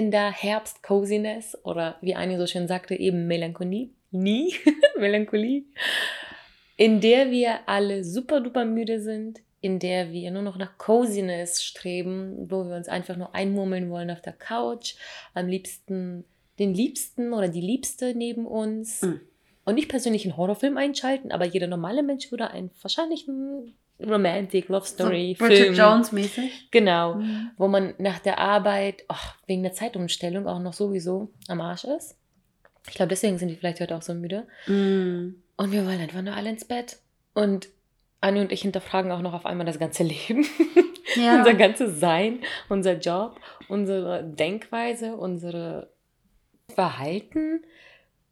In der Herbst-Coziness oder wie Annie so schön sagte, eben Melancholie. Nie, Melancholie. In der wir alle super duper müde sind, in der wir nur noch nach Coziness streben, wo wir uns einfach nur einmurmeln wollen auf der Couch, am liebsten den Liebsten oder die Liebste neben uns. Mhm. Und nicht persönlich einen Horrorfilm einschalten, aber jeder normale Mensch würde einen wahrscheinlich einen Romantic Love Story so Bridget Film Jones mäßig. Genau, Mhm. wo man nach der Arbeit, ach, wegen der Zeitumstellung auch noch sowieso am Arsch ist. Ich glaube, deswegen sind die vielleicht heute auch so müde. Mm. Und wir wollen einfach nur alle ins Bett. Und Anni und ich hinterfragen auch noch auf einmal das ganze Leben. Ja. unser ganzes Sein, unser Job, unsere Denkweise, unsere Verhalten.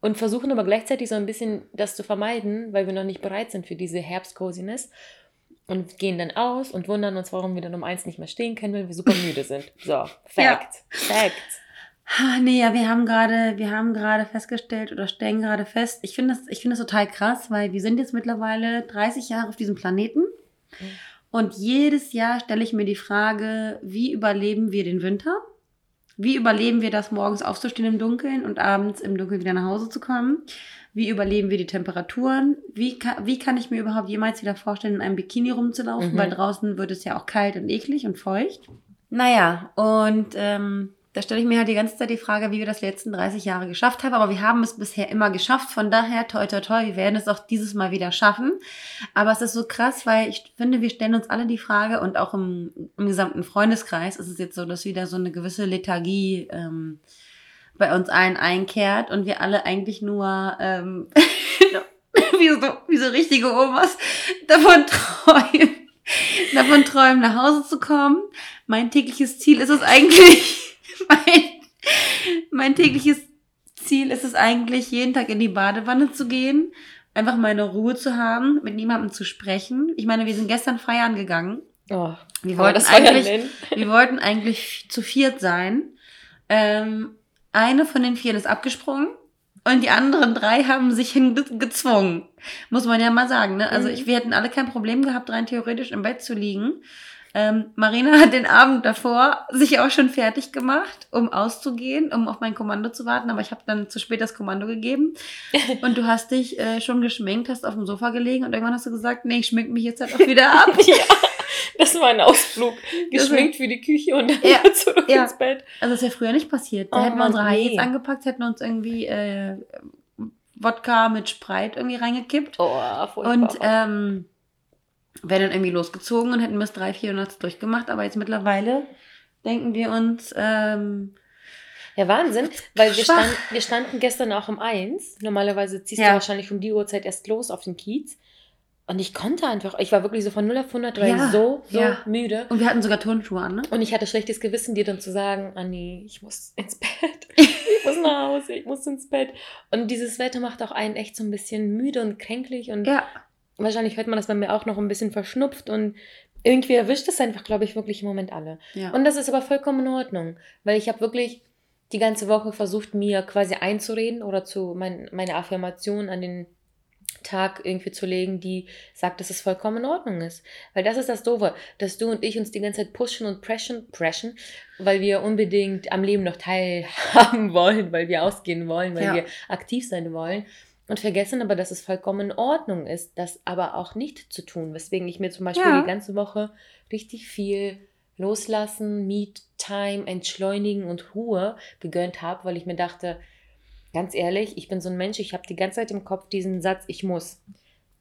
Und versuchen aber gleichzeitig so ein bisschen das zu vermeiden, weil wir noch nicht bereit sind für diese Herbstcoziness. Und gehen dann aus und wundern uns, warum wir dann um eins nicht mehr stehen können, weil wir super müde sind. So, Fact. Fact. Ah, Nee, ja, wir haben gerade, wir haben gerade festgestellt oder stellen gerade fest, ich finde das, ich finde das total krass, weil wir sind jetzt mittlerweile 30 Jahre auf diesem Planeten. Mhm. Und jedes Jahr stelle ich mir die Frage, wie überleben wir den Winter? Wie überleben wir das, morgens aufzustehen im Dunkeln und abends im Dunkeln wieder nach Hause zu kommen? Wie überleben wir die Temperaturen? Wie kann, wie kann ich mir überhaupt jemals wieder vorstellen, in einem Bikini rumzulaufen? Mhm. Weil draußen wird es ja auch kalt und eklig und feucht. Naja, und ähm, da stelle ich mir halt die ganze Zeit die Frage, wie wir das letzten 30 Jahre geschafft haben. Aber wir haben es bisher immer geschafft. Von daher, toi, toi, toi, wir werden es auch dieses Mal wieder schaffen. Aber es ist so krass, weil ich finde, wir stellen uns alle die Frage und auch im, im gesamten Freundeskreis ist es jetzt so, dass wieder so eine gewisse Lethargie ähm, bei uns allen einkehrt und wir alle eigentlich nur ähm, wie, so, wie so richtige Omas davon träumen, davon träumen, nach Hause zu kommen. Mein tägliches Ziel ist es eigentlich, mein, mein tägliches Ziel ist es eigentlich, jeden Tag in die Badewanne zu gehen, einfach meine Ruhe zu haben, mit niemandem zu sprechen. Ich meine, wir sind gestern feiern gegangen. Oh, Wir wollten eigentlich, wir wollten eigentlich zu viert sein. Ähm, eine von den vier ist abgesprungen und die anderen drei haben sich hingezwungen. Muss man ja mal sagen. Ne? Also Mhm. ich, wir hätten alle kein Problem gehabt, rein theoretisch im Bett zu liegen. Ähm, Marina hat den Abend davor sich auch schon fertig gemacht, um auszugehen, um auf mein Kommando zu warten. Aber ich habe dann zu spät das Kommando gegeben. Und du hast dich äh, schon geschminkt, hast auf dem Sofa gelegen und irgendwann hast du gesagt, nee, ich schmink mich jetzt halt auch wieder ab. ja, das war ein Ausflug. Geschminkt für die Küche und dann Ja, zurück ja. ins Bett. Also das ist ja früher nicht passiert. Da Oh hätten wir unsere High Heels nee. angepackt, hätten uns irgendwie äh, Wodka mit Sprite irgendwie reingekippt Oh, furchtbar. und ähm, wären dann irgendwie losgezogen und hätten bis drei, vier Monate durchgemacht. Aber jetzt mittlerweile denken wir uns, ähm, Ja, Wahnsinn, weil wir, stand, wir standen gestern auch um eins. Normalerweise ziehst Ja. du wahrscheinlich um die Uhrzeit erst los auf den Kiez. Und ich konnte einfach, ich war wirklich so von 0 auf 100, war Ja, ich so, so ja. müde. und wir hatten sogar Turnschuhe an, ne? Und ich hatte schlechtes Gewissen, dir dann zu sagen, Anni, ich muss ins Bett. Ich muss nach Hause, ich muss ins Bett. Und dieses Wetter macht auch einen echt so ein bisschen müde und kränklich. Und Ja, wahrscheinlich hört man das bei mir auch noch ein bisschen verschnupft. Und irgendwie erwischt es einfach, glaube ich, wirklich im Moment alle. ja. Und das ist aber vollkommen in Ordnung, weil ich habe wirklich die ganze Woche versucht, mir quasi einzureden oder zu mein, meine Affirmation an den Tag irgendwie zu legen, die sagt, dass es vollkommen in Ordnung ist. Weil das ist das Doofe, dass du und ich uns die ganze Zeit pushen und pressen, pressen weil wir unbedingt am Leben noch teilhaben wollen, weil wir ausgehen wollen, weil Ja. wir aktiv sein wollen. Und vergessen aber, dass es vollkommen in Ordnung ist, das aber auch nicht zu tun. Weswegen ich mir zum Beispiel Ja. die ganze Woche richtig viel loslassen, Meet Time, entschleunigen und Ruhe gegönnt habe, weil ich mir dachte, ganz ehrlich, ich bin so ein Mensch, ich habe die ganze Zeit im Kopf diesen Satz, ich muss.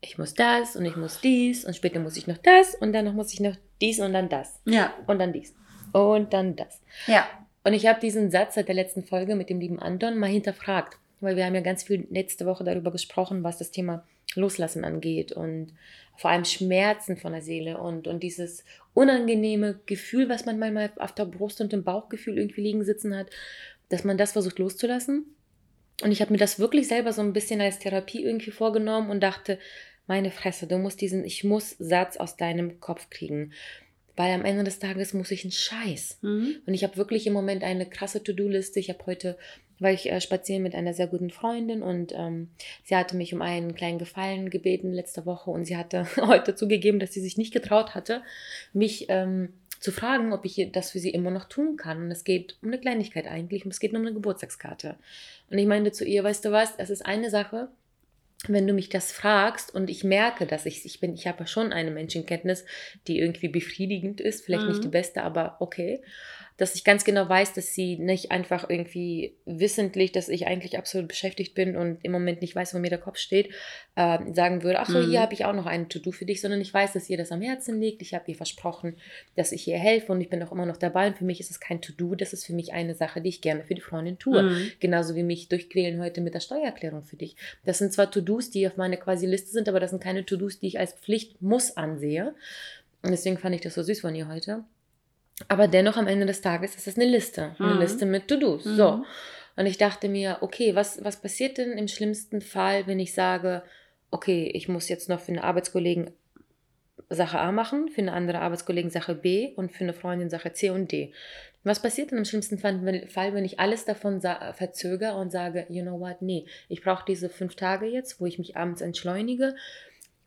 Ich muss das und ich muss dies und später muss ich noch das und dann noch muss ich noch dies und dann das ja, und dann dies und dann das. ja, Und ich habe diesen Satz seit der letzten Folge mit dem lieben Anton mal hinterfragt, weil wir haben ja ganz viel letzte Woche darüber gesprochen, was das Thema Loslassen angeht und vor allem Schmerzen von der Seele und, und dieses unangenehme Gefühl, was man manchmal auf der Brust und im Bauchgefühl irgendwie liegen sitzen hat, dass man das versucht loszulassen. Und ich habe mir das wirklich selber so ein bisschen als Therapie irgendwie vorgenommen und dachte, meine Fresse, du musst diesen Ich muss Satz aus deinem Kopf kriegen. Weil am Ende des Tages muss ich einen Scheiß. Mhm. Und ich habe wirklich im Moment eine krasse To-Do-Liste. Ich habe heute, weil ich äh, spazieren mit einer sehr guten Freundin und ähm, sie hatte mich um einen kleinen Gefallen gebeten letzte Woche und sie hatte heute zugegeben, dass sie sich nicht getraut hatte, mich ähm, zu fragen, ob ich das für sie immer noch tun kann. Und es geht um eine Kleinigkeit eigentlich und es geht nur um eine Geburtstagskarte. Und ich meinte zu ihr, weißt du was, es ist eine Sache, wenn du mich das fragst und ich merke, dass ich, ich bin, ich habe schon eine Menschenkenntnis, die irgendwie befriedigend ist, vielleicht mhm. nicht die beste, aber okay dass ich ganz genau weiß, dass sie nicht einfach irgendwie wissentlich, dass ich eigentlich absolut beschäftigt bin und im Moment nicht weiß, wo mir der Kopf steht, äh, sagen würde, ach so, mhm. hier habe ich auch noch ein To-Do für dich, sondern ich weiß, dass ihr das am Herzen liegt. Ich habe ihr versprochen, dass ich ihr helfe und ich bin auch immer noch dabei. Und für mich ist es kein To-Do, das ist für mich eine Sache, die ich gerne für die Freundin tue. Mhm. Genauso wie mich durchquälen heute mit der Steuererklärung für dich. Das sind zwar To-Dos, die auf meiner quasi Liste sind, aber das sind keine To-Dos, die ich als Pflicht muss ansehe. Und deswegen fand ich das so süß von ihr heute. Aber dennoch am Ende des Tages ist es eine Liste. Eine mhm. Liste mit To-Dos. Mhm. So. Und ich dachte mir, okay, was, was passiert denn im schlimmsten Fall, wenn ich sage, okay, ich muss jetzt noch für eine Arbeitskollegen Sache A machen, für eine andere Arbeitskollegen Sache B und für eine Freundin Sache C und D. Was passiert denn im schlimmsten Fall, wenn ich alles davon verzögere und sage, you know what, nee, ich brauche diese fünf Tage jetzt, wo ich mich abends entschleunige,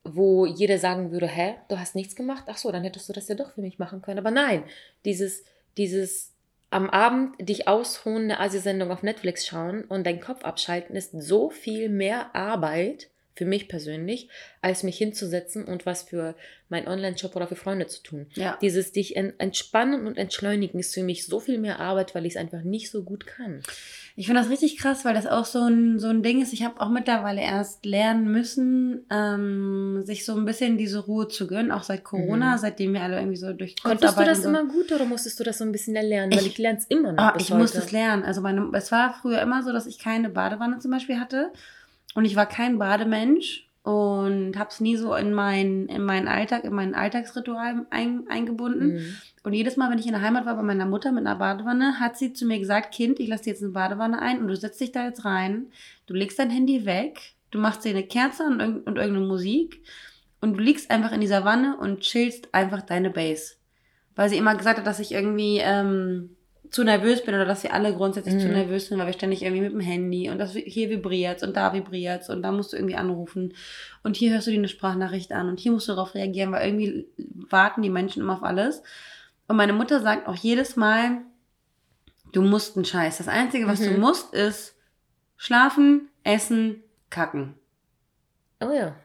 wo jeder sagen würde, hä, du hast nichts gemacht? Ach so, dann hättest du das ja doch für mich machen können. Aber nein, dieses, dieses am Abend dich ausruhen, eine Asi-Sendung auf Netflix schauen und deinen Kopf abschalten ist so viel mehr Arbeit für mich persönlich, als mich hinzusetzen und was für meinen Online-Shop oder für Freunde zu tun. Ja. Dieses dich entspannen und entschleunigen ist für mich so viel mehr Arbeit, weil ich es einfach nicht so gut kann. Ich finde das richtig krass, weil das auch so ein, so ein Ding ist. Ich habe auch mittlerweile erst lernen müssen, ähm, sich so ein bisschen diese Ruhe zu gönnen, auch seit Corona, mhm. seitdem wir alle irgendwie so durch Konntest du das so. immer gut oder musstest du das so ein bisschen erlernen? Weil ich, ich lerne es immer noch. Ah, ich musste es lernen. Also meine, es war früher immer so, dass ich keine Badewanne zum Beispiel hatte. Und ich war kein Bademensch und habe es nie so in, mein, in meinen Alltag, in mein Alltagsritual ein, eingebunden. Mhm. Und jedes Mal, wenn ich in der Heimat war bei meiner Mutter mit einer Badewanne, hat sie zu mir gesagt, Kind, ich lasse dir jetzt eine Badewanne ein und du setzt dich da jetzt rein, du legst dein Handy weg, du machst dir eine Kerze und, und irgendeine Musik und du liegst einfach in dieser Wanne und chillst einfach deine Base. Weil sie immer gesagt hat, dass ich irgendwie ähm, zu nervös bin oder dass wir alle grundsätzlich mhm. zu nervös sind, weil wir ständig irgendwie mit dem Handy und das hier vibriert und da vibriert und da musst du irgendwie anrufen und hier hörst du dir eine Sprachnachricht an und hier musst du darauf reagieren, weil irgendwie warten die Menschen immer auf alles. Und meine Mutter sagt auch jedes Mal, du musst einen Scheiß. Das Einzige, was mhm. du musst, ist schlafen, essen, kacken. Oh ja.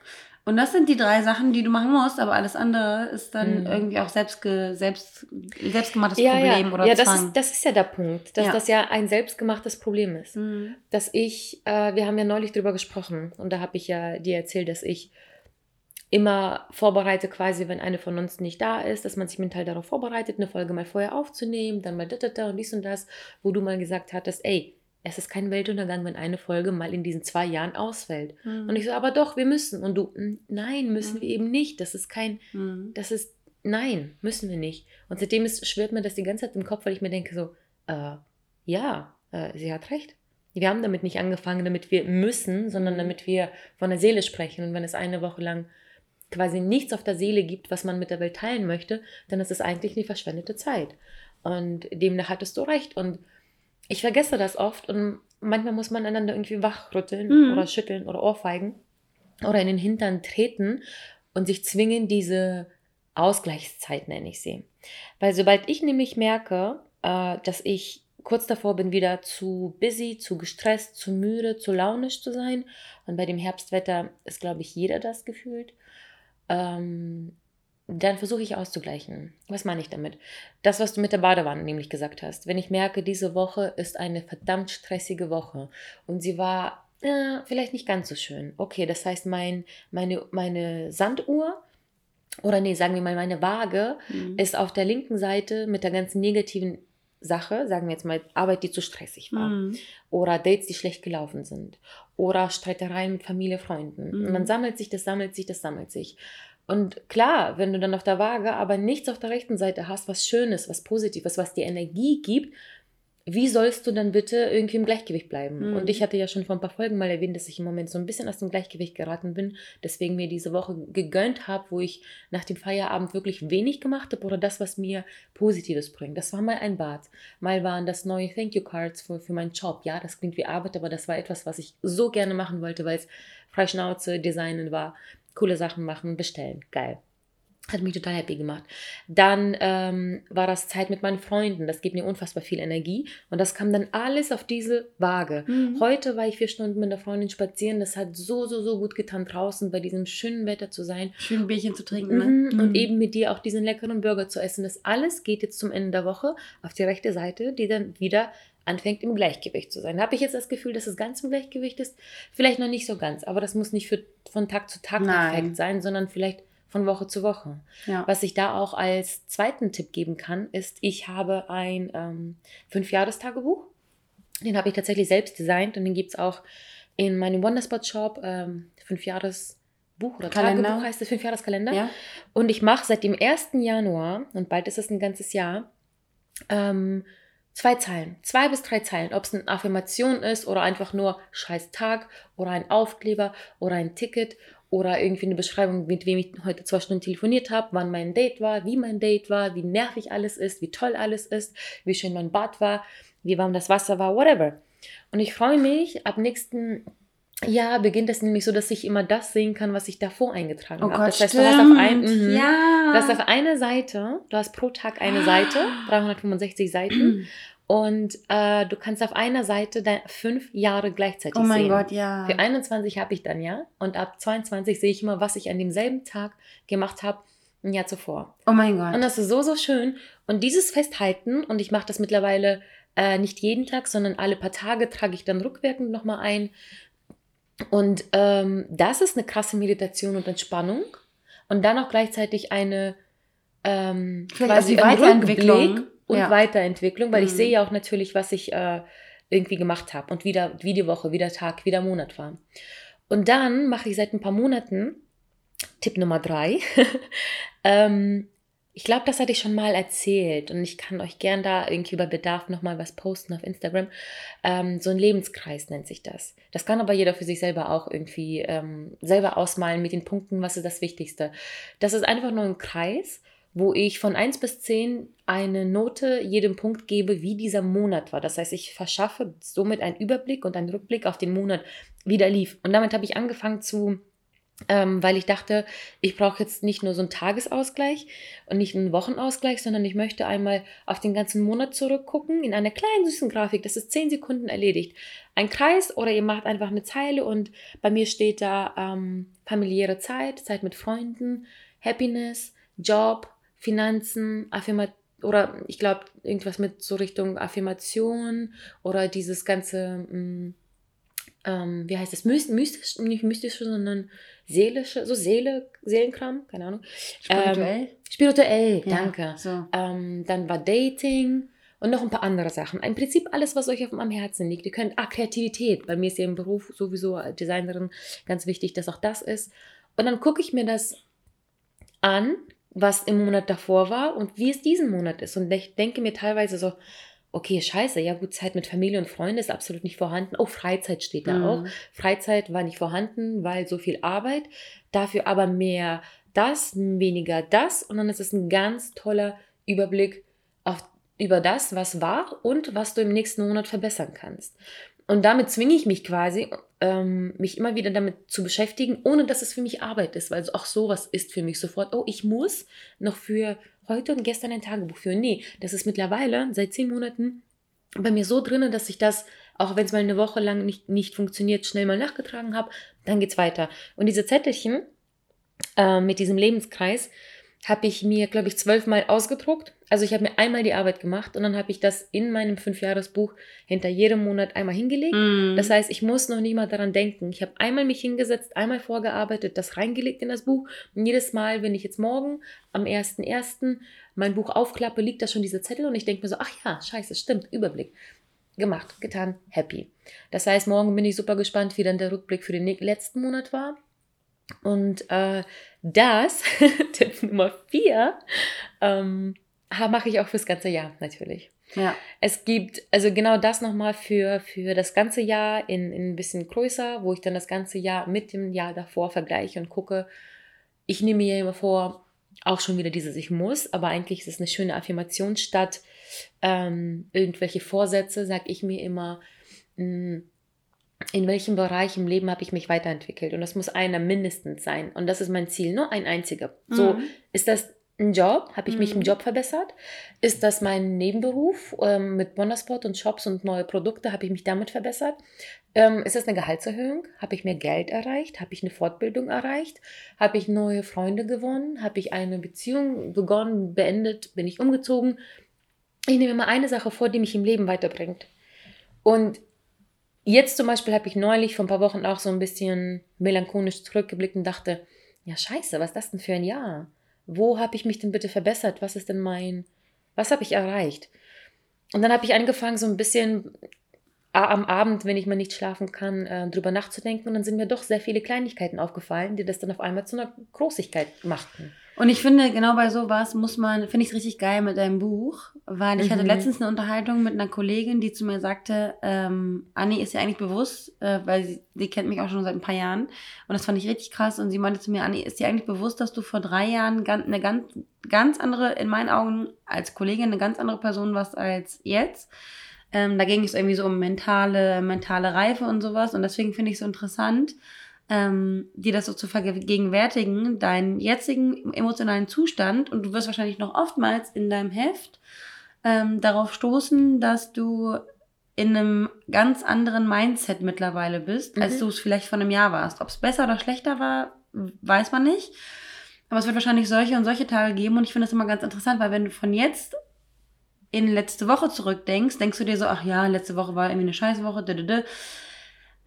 Und das sind die drei Sachen, die du machen musst, aber alles andere ist dann mhm. irgendwie auch selbstge selbst, selbstgemachtes ja, Problem ja. oder ja, Zwang. Das ist, das ist ja der Punkt, dass ja. das ja ein selbstgemachtes Problem ist. Mhm. Dass ich, äh, wir haben ja neulich drüber gesprochen und da habe ich ja dir erzählt, dass ich immer vorbereite quasi, wenn eine von uns nicht da ist, dass man sich mental darauf vorbereitet, eine Folge mal vorher aufzunehmen, dann mal da, da, da und dies und das, wo du mal gesagt hattest, ey, es ist kein Weltuntergang, wenn eine Folge mal in diesen zwei Jahren ausfällt. Mhm. Und ich so, aber doch, wir müssen. Und du, nein, müssen mhm. wir eben nicht. Das ist kein, mhm. das ist, nein, müssen wir nicht. Und seitdem ist, schwirrt mir das die ganze Zeit im Kopf, weil ich mir denke so, äh, ja, äh, sie hat recht. Wir haben damit nicht angefangen, damit wir müssen, sondern mhm. damit wir von der Seele sprechen. Und wenn es eine Woche lang quasi nichts auf der Seele gibt, was man mit der Welt teilen möchte, dann ist es eigentlich eine verschwendete Zeit. Und demnach hattest du recht. Und ich vergesse das oft und manchmal muss man einander irgendwie wachrütteln mhm. oder schütteln oder ohrfeigen oder in den Hintern treten und sich zwingen, diese Ausgleichszeit nenne ich sie. Weil sobald ich nämlich merke, äh, dass ich kurz davor bin, wieder zu busy, zu gestresst, zu müde, zu launisch zu sein, und bei dem Herbstwetter ist, glaube ich, jeder das gefühlt, ähm, dann versuche ich auszugleichen. Was meine ich damit? Das, was du mit der Badewanne nämlich gesagt hast. Wenn ich merke, diese Woche ist eine verdammt stressige Woche und sie war äh, vielleicht nicht ganz so schön. Okay, das heißt, mein, meine, meine Sanduhr oder nee, sagen wir mal, meine Waage mhm. ist auf der linken Seite mit der ganzen negativen Sache, sagen wir jetzt mal, Arbeit, die zu stressig war. Mhm. Oder Dates, die schlecht gelaufen sind. Oder Streitereien mit Familie, Freunden. Mhm. Man sammelt sich, das sammelt sich, das sammelt sich. Und klar, wenn du dann auf der Waage aber nichts auf der rechten Seite hast, was Schönes, was Positives, was dir Energie gibt, wie sollst du dann bitte irgendwie im Gleichgewicht bleiben? Mhm. Und ich hatte ja schon vor ein paar Folgen mal erwähnt, dass ich im Moment so ein bisschen aus dem Gleichgewicht geraten bin, deswegen mir diese Woche gegönnt habe, wo ich nach dem Feierabend wirklich wenig gemacht habe oder das, was mir Positives bringt. Das war mal ein Bad, mal waren das neue Thank You Cards für, für meinen Job. Ja, das klingt wie Arbeit, aber das war etwas, was ich so gerne machen wollte, weil es Freischnauze, Designen war, coole Sachen machen, bestellen. Geil. Hat mich total happy gemacht. Dann ähm, war das Zeit mit meinen Freunden. Das gibt mir unfassbar viel Energie. Und das kam dann alles auf diese Waage. Mhm. Heute war ich vier Stunden mit einer Freundin spazieren. Das hat so, so, so gut getan, draußen bei diesem schönen Wetter zu sein. Schön ein Bierchen zu trinken. Mhm. Ne? Und eben mit dir auch diesen leckeren Burger zu essen. Das alles geht jetzt zum Ende der Woche auf die rechte Seite, die dann wieder anfängt im Gleichgewicht zu sein. Habe ich jetzt das Gefühl, dass es ganz im Gleichgewicht ist? Vielleicht noch nicht so ganz, aber das muss nicht für, von Tag zu Tag perfekt sein, sondern vielleicht von Woche zu Woche. Ja. Was ich da auch als zweiten Tipp geben kann, ist, ich habe ein ähm, Fünfjahrestagebuch. Den habe ich tatsächlich selbst designt und den gibt es auch in meinem Wonderspot-Shop. Ähm, Fünfjahresbuch oder Kalender. Tagebuch heißt es, Fünfjahreskalender. ja. Und ich mache seit dem 1. Januar, und bald ist es ein ganzes Jahr, ähm, zwei Zeilen, zwei bis drei Zeilen, ob es eine Affirmation ist oder einfach nur scheiß Tag oder ein Aufkleber oder ein Ticket oder irgendwie eine Beschreibung, mit wem ich heute zwei Stunden telefoniert habe, wann mein Date war, wie mein Date war, wie nervig alles ist, wie toll alles ist, wie schön mein Bad war, wie warm das Wasser war, whatever. Und ich freue mich, ab nächsten Jahr beginnt es nämlich so, dass ich immer das sehen kann, was ich davor eingetragen Oh habe. Gott, das heißt, stimmt. du hast auf ein, mhm. ja. Du hast auf einer Seite, du hast pro Tag eine Seite, 365 Seiten. Und äh, du kannst auf einer Seite fünf Jahre gleichzeitig oh mein sehen. Gott, ja. Für 21 habe ich dann ja. Und ab 22 sehe ich immer, was ich an demselben Tag gemacht habe, ein Jahr zuvor. Oh mein Gott. Und das ist so, so schön. Und dieses Festhalten, und ich mache das mittlerweile äh, nicht jeden Tag, sondern alle paar Tage trage ich dann rückwirkend nochmal ein. Und ähm, das ist eine krasse Meditation und Entspannung. Und dann auch gleichzeitig eine ähm, die ein Weiterentwicklung. Und Ja. Weiterentwicklung, weil ich Mhm. sehe ja auch natürlich, was ich äh, irgendwie gemacht habe und wieder, wie die Woche, wie der Tag, wie der Monat war. Und dann mache ich seit ein paar Monaten Tipp Nummer drei. ähm, ich glaube, das hatte ich schon mal erzählt und ich kann euch gern da irgendwie über Bedarf nochmal was posten auf Instagram. Ähm, so ein Lebenskreis nennt sich das. Das kann aber jeder für sich selber auch irgendwie ähm, selber ausmalen mit den Punkten, was ist das Wichtigste. Das ist einfach nur ein Kreis, wo ich von 1 bis 10 eine Note jedem Punkt gebe, wie dieser Monat war. Das heißt, ich verschaffe somit einen Überblick und einen Rückblick auf den Monat, wie der lief. Und damit habe ich angefangen zu ähm, weil ich dachte, ich brauche jetzt nicht nur so einen Tagesausgleich und nicht einen Wochenausgleich, sondern ich möchte einmal auf den ganzen Monat zurückgucken in einer kleinen süßen Grafik. Das ist zehn Sekunden erledigt. Ein Kreis oder ihr macht einfach eine Zeile und bei mir steht da ähm, familiäre Zeit, Zeit mit Freunden, Happiness, Job, Finanzen, Affirmation oder ich glaube irgendwas mit so Richtung Affirmation oder dieses ganze mh, ähm, wie heißt das, Myst- mystisch, nicht mystische, sondern seelische, so Seele, Seelenkram, keine Ahnung. Spirituell. Spirituell, Ja, danke. So. Ähm, dann war Dating und noch ein paar andere Sachen. Im Prinzip alles, was euch auf am Herzen liegt. Ihr könnt, ah, Kreativität. Bei mir ist ja im Beruf sowieso als Designerin ganz wichtig, dass auch das ist. Und dann gucke ich mir das an, was im Monat davor war und wie es diesen Monat ist. Und ich denke mir teilweise so, okay, scheiße, ja gut, Zeit mit Familie und Freunden ist absolut nicht vorhanden. Oh, Freizeit steht da Mhm. auch. Freizeit war nicht vorhanden, weil so viel Arbeit. Dafür aber mehr das, weniger das. Und dann ist es ein ganz toller Überblick auf, über das, was war und was du im nächsten Monat verbessern kannst. Und damit zwinge ich mich quasi, ähm, mich immer wieder damit zu beschäftigen, ohne dass es für mich Arbeit ist, weil auch sowas ist für mich sofort, oh, ich muss noch für heute und gestern ein Tagebuch führen. Nee, das ist mittlerweile seit zehn Monaten bei mir so drin, dass ich das, auch wenn es mal eine Woche lang nicht, nicht funktioniert, schnell mal nachgetragen habe, dann geht's weiter. Und diese Zettelchen äh, mit diesem Lebenskreis habe ich mir, glaube ich, zwölfmal ausgedruckt. Also ich habe mir einmal die Arbeit gemacht und dann habe ich das in meinem Fünfjahresbuch hinter jedem Monat einmal hingelegt. Mhm. Das heißt, ich muss noch nie mal daran denken. Ich habe einmal mich hingesetzt, einmal vorgearbeitet, das reingelegt in das Buch. Und jedes Mal, wenn ich jetzt morgen am 1.1. mein Buch aufklappe, liegt da schon dieser Zettel und ich denke mir so, ach ja, scheiße, stimmt, Überblick. Gemacht, getan, happy. Das heißt, morgen bin ich super gespannt, wie dann der Rückblick für den letzten Monat war. Und äh, das, Tipp Nummer 4, ähm, mache ich auch fürs ganze Jahr natürlich. Ja. Es gibt also genau das nochmal für, für das ganze Jahr in, in ein bisschen größer, wo ich dann das ganze Jahr mit dem Jahr davor vergleiche und gucke. Ich nehme mir immer vor, auch schon wieder dieses Ich muss, aber eigentlich ist es eine schöne Affirmation statt ähm, irgendwelche Vorsätze, sage ich mir immer, mh, hm, in welchem Bereich im Leben habe ich mich weiterentwickelt. Und das muss einer mindestens sein. Und das ist mein Ziel, nur ein einziger. Mhm. So, ist das ein Job? Habe ich mich im mhm. Job verbessert? Ist das mein Nebenberuf ähm, mit Wonderspot und Shops und neue Produkte? Habe ich mich damit verbessert? Ähm, ist das eine Gehaltserhöhung? Habe ich mehr Geld erreicht? Habe ich eine Fortbildung erreicht? Habe ich neue Freunde gewonnen? Habe ich eine Beziehung begonnen, beendet? Bin ich umgezogen? Ich nehme immer eine Sache vor, die mich im Leben weiterbringt. Und jetzt zum Beispiel habe ich neulich vor ein paar Wochen auch so ein bisschen melancholisch zurückgeblickt und dachte, ja scheiße, was ist das denn für ein Jahr? Wo habe ich mich denn bitte verbessert? Was ist denn mein, was habe ich erreicht? Und dann habe ich angefangen, so ein bisschen am Abend, wenn ich mal nicht schlafen kann, äh, drüber nachzudenken. Und dann sind mir doch sehr viele Kleinigkeiten aufgefallen, die das dann auf einmal zu einer Großigkeit machten. Und ich finde, genau bei sowas muss man, finde ich es richtig geil mit deinem Buch, weil ich mhm. hatte letztens eine Unterhaltung mit einer Kollegin, die zu mir sagte, ähm, Anni ist ja eigentlich bewusst, äh, weil sie, sie kennt mich auch schon seit ein paar Jahren und das fand ich richtig krass und sie meinte zu mir, Anni, ist dir eigentlich bewusst, dass du vor drei Jahren ganz, eine ganz, ganz andere, in meinen Augen als Kollegin, eine ganz andere Person warst als jetzt? Ähm, da ging es irgendwie so um mentale, mentale Reife und sowas und deswegen finde ich es so interessant, ähm, dir das so zu vergegenwärtigen, deinen jetzigen emotionalen Zustand und du wirst wahrscheinlich noch oftmals in deinem Heft ähm, darauf stoßen, dass du in einem ganz anderen Mindset mittlerweile bist, mhm. als du es vielleicht vor einem Jahr warst. Ob es besser oder schlechter war, weiß man nicht. Aber es wird wahrscheinlich solche und solche Tage geben und ich finde das immer ganz interessant, weil wenn du von jetzt in letzte Woche zurückdenkst, denkst du dir so, ach ja, letzte Woche war irgendwie eine Scheißwoche, dödödö.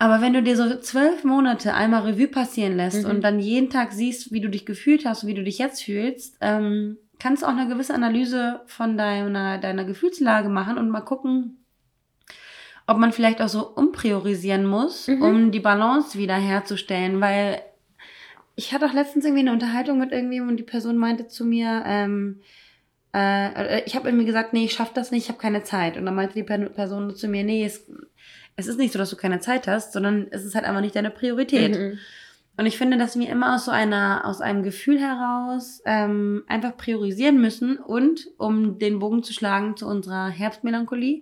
Aber wenn du dir so zwölf Monate einmal Revue passieren lässt mhm. und dann jeden Tag siehst, wie du dich gefühlt hast und wie du dich jetzt fühlst, ähm, kannst du auch eine gewisse Analyse von deiner, deiner Gefühlslage machen und mal gucken, ob man vielleicht auch so umpriorisieren muss, mhm. um die Balance wiederherzustellen. Weil ich hatte auch letztens irgendwie eine Unterhaltung mit irgendjemandem und die Person meinte zu mir, ähm, äh, ich habe irgendwie gesagt, nee, ich schaffe das nicht, ich habe keine Zeit. Und dann meinte die Person zu mir, nee, es es ist nicht so, dass du keine Zeit hast, sondern es ist halt einfach nicht deine Priorität. Mhm. Und ich finde, dass wir immer aus so einer, aus einem Gefühl heraus ähm, einfach priorisieren müssen und um den Bogen zu schlagen zu unserer Herbstmelancholie,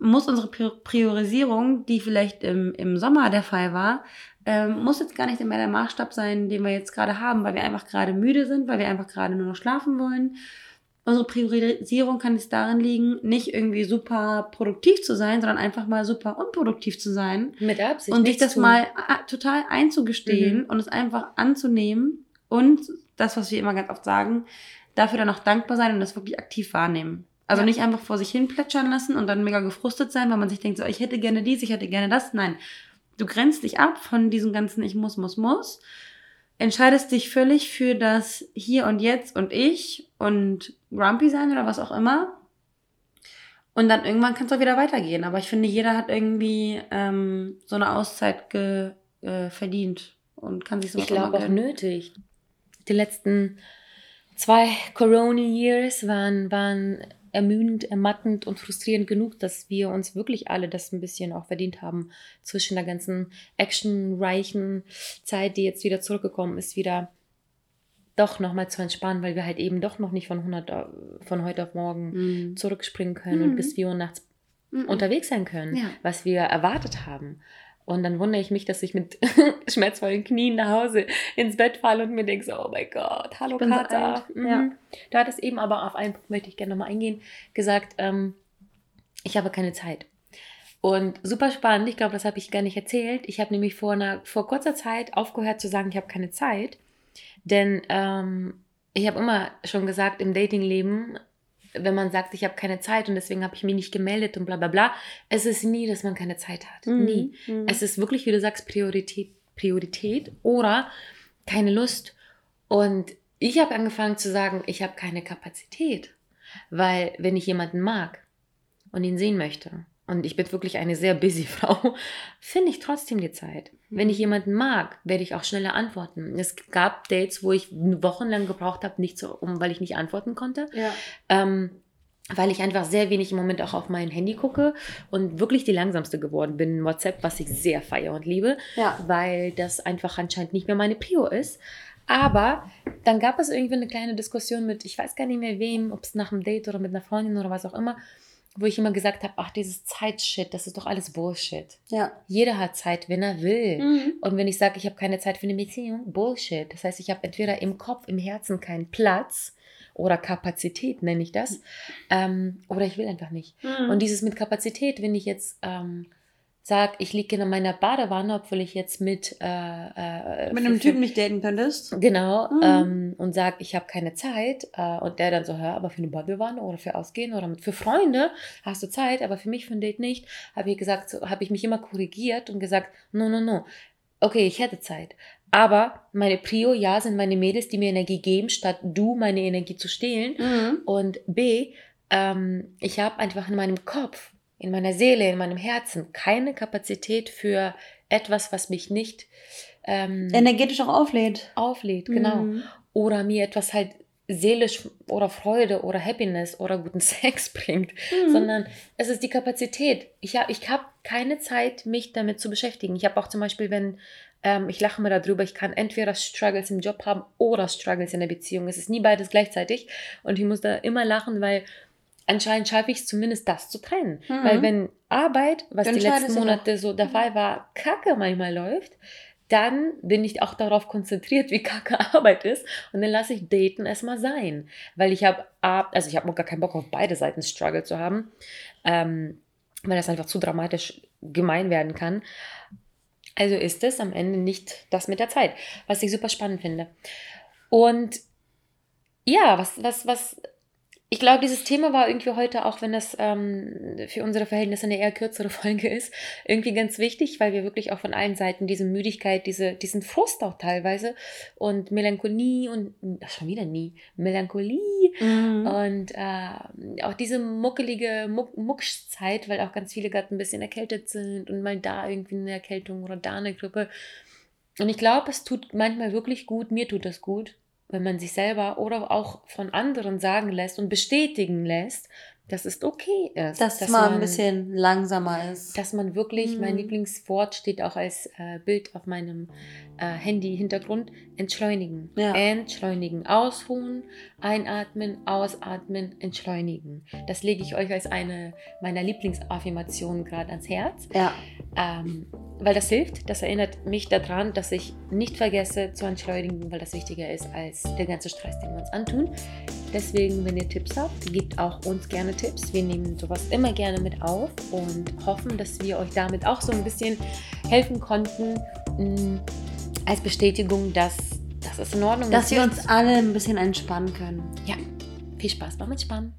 muss unsere Priorisierung, die vielleicht im, im Sommer der Fall war, ähm, muss jetzt gar nicht mehr der Maßstab sein, den wir jetzt gerade haben, weil wir einfach gerade müde sind, weil wir einfach gerade nur noch schlafen wollen unsere Priorisierung kann es darin liegen, nicht irgendwie super produktiv zu sein, sondern einfach mal super unproduktiv zu sein. Mit Absicht. Und sich das tun. mal total einzugestehen mhm. und es einfach anzunehmen und das, was wir immer ganz oft sagen, dafür dann auch dankbar sein und das wirklich aktiv wahrnehmen. Also ja. nicht einfach vor sich hin plätschern lassen und dann mega gefrustet sein, weil man sich denkt, so, ich hätte gerne dies, ich hätte gerne das. Nein, du grenzt dich ab von diesem ganzen Ich muss, muss, muss entscheidest dich völlig für das Hier und Jetzt und ich und grumpy sein oder was auch immer. Und dann irgendwann kann es auch wieder weitergehen. Aber ich finde, jeder hat irgendwie ähm, so eine Auszeit ge, äh, verdient und kann sich so Ich glaube auch nötig. Die letzten zwei Corona-Years waren, waren ermüdend, ermattend und frustrierend genug, dass wir uns wirklich alle das ein bisschen auch verdient haben, zwischen der ganzen actionreichen Zeit, die jetzt wieder zurückgekommen ist, wieder doch nochmal zu entspannen, weil wir halt eben doch noch nicht von, 100, von heute auf morgen mhm. zurückspringen können mhm. und bis 4 Uhr nachts mhm. unterwegs sein können, ja. was wir erwartet haben. Und dann wundere ich mich, dass ich mit schmerzvollen Knien nach Hause ins Bett falle und mir denke so, oh mein Gott, hallo Kata. Mhm. Ja. Du hattest eben aber auf einen Punkt, möchte ich gerne nochmal eingehen, gesagt, ähm, ich habe keine Zeit. Und super spannend, ich glaube, das habe ich gar nicht erzählt. Ich habe nämlich vor, einer, vor kurzer Zeit aufgehört zu sagen, ich habe keine Zeit. Denn ähm, ich habe immer schon gesagt, im Datingleben wenn man sagt, ich habe keine Zeit und deswegen habe ich mich nicht gemeldet und bla bla bla. Es ist nie, dass man keine Zeit hat. Mhm. Nie. Mhm. Es ist wirklich, wie du sagst, Priorität, Priorität oder keine Lust. Und ich habe angefangen zu sagen, ich habe keine Kapazität. Weil wenn ich jemanden mag und ihn sehen möchte, und ich bin wirklich eine sehr busy Frau, finde ich trotzdem die Zeit. Wenn ich jemanden mag, werde ich auch schneller antworten. Es gab Dates, wo ich wochenlang gebraucht habe, nicht so, um, weil ich nicht antworten konnte. Ja. Ähm, weil ich einfach sehr wenig im Moment auch auf mein Handy gucke und wirklich die langsamste geworden bin in WhatsApp, was ich sehr feiere und liebe, Ja. weil das einfach anscheinend nicht mehr meine Prio ist. Aber dann gab es irgendwie eine kleine Diskussion mit, ich weiß gar nicht mehr wem, ob es nach einem Date oder mit einer Freundin oder was auch immer, wo ich immer gesagt habe, ach, dieses Zeitshit, das ist doch alles Bullshit. Ja. Jeder hat Zeit, wenn er will. Mhm. Und wenn ich sage, ich habe keine Zeit für eine Beziehung, Bullshit. Das heißt, ich habe entweder im Kopf, im Herzen keinen Platz oder Kapazität, nenne ich das, ähm, oder ich will einfach nicht. Mhm. Und dieses mit Kapazität, wenn ich jetzt ähm, sage, ich liege in meiner Badewanne, obwohl ich jetzt mit, äh, äh, Mit einem Typen nicht daten könntest. Genau, Mhm. ähm, und sage, ich habe keine Zeit. Äh, und der dann so, hör, aber für eine Badewanne oder für Ausgehen oder mit, für Freunde hast du Zeit, aber für mich für ein Date nicht. Habe ich gesagt, so, habe ich mich immer korrigiert und gesagt, no, no, no. Okay, ich hätte Zeit. Aber meine Prio, ja, sind meine Mädels, die mir Energie geben, statt du meine Energie zu stehlen. Mhm. Und B, ähm, ich habe einfach in meinem Kopf, in meiner Seele, in meinem Herzen keine Kapazität für etwas, was mich nicht ähm, Energetisch auch auflädt. auflädt, genau. Mhm. Oder mir etwas halt seelisch oder Freude oder Happiness oder guten Sex bringt, Mhm. sondern es ist die Kapazität. Ich habe ich hab keine Zeit, mich damit zu beschäftigen. Ich habe auch zum Beispiel, wenn ähm, ich lache mir darüber, ich kann entweder Struggles im Job haben oder Struggles in der Beziehung. Es ist nie beides gleichzeitig und ich muss da immer lachen, weil anscheinend schaffe ich es zumindest, das zu trennen. Mhm. Weil wenn Arbeit, was Dann die letzten Monate so der Fall war, kacke manchmal läuft, dann bin ich auch darauf konzentriert, wie kacke Arbeit ist. Und dann lasse ich Daten erstmal sein. Weil ich habe, also ich habe gar keinen Bock auf beide Seiten Struggle zu haben. Ähm, weil das einfach zu dramatisch gemein werden kann. Also ist es am Ende nicht das mit der Zeit, was ich super spannend finde. Und ja, was, was, was, ich glaube, dieses Thema war irgendwie heute, auch wenn das ähm, für unsere Verhältnisse eine eher kürzere Folge ist, irgendwie ganz wichtig, weil wir wirklich auch von allen Seiten diese Müdigkeit, diese, diesen Frust auch teilweise und Melancholie und, ach, schon wieder nie, Melancholie Mhm. und äh, auch diese muckelige Muck Muckszeit, weil auch ganz viele gerade ein bisschen erkältet sind und mal da irgendwie eine Erkältung oder da eine Grippe. Und ich glaube, es tut manchmal wirklich gut, mir tut das gut, wenn man sich selber oder auch von anderen sagen lässt und bestätigen lässt, dass es okay ist. Dass es mal ein bisschen langsamer ist. Dass man wirklich, mein Mhm. Lieblingswort steht auch als äh, Bild auf meinem äh, Handy-Hintergrund, entschleunigen. Ja. Entschleunigen. Ausruhen, einatmen, ausatmen, entschleunigen. Das lege ich euch als eine meiner Lieblingsaffirmationen gerade ans Herz. Ja. Ähm, weil das hilft, das erinnert mich daran, dass ich nicht vergesse zu entschleunigen, weil das wichtiger ist als der ganze Stress, den wir uns antun. Deswegen, wenn ihr Tipps habt, gebt auch uns gerne Tipps. Wir nehmen sowas immer gerne mit auf und hoffen, dass wir euch damit auch so ein bisschen helfen konnten, mh, als Bestätigung, dass das ist in Ordnung Dass wir uns alle ein bisschen entspannen können. Ja, viel Spaß beim Entspannen.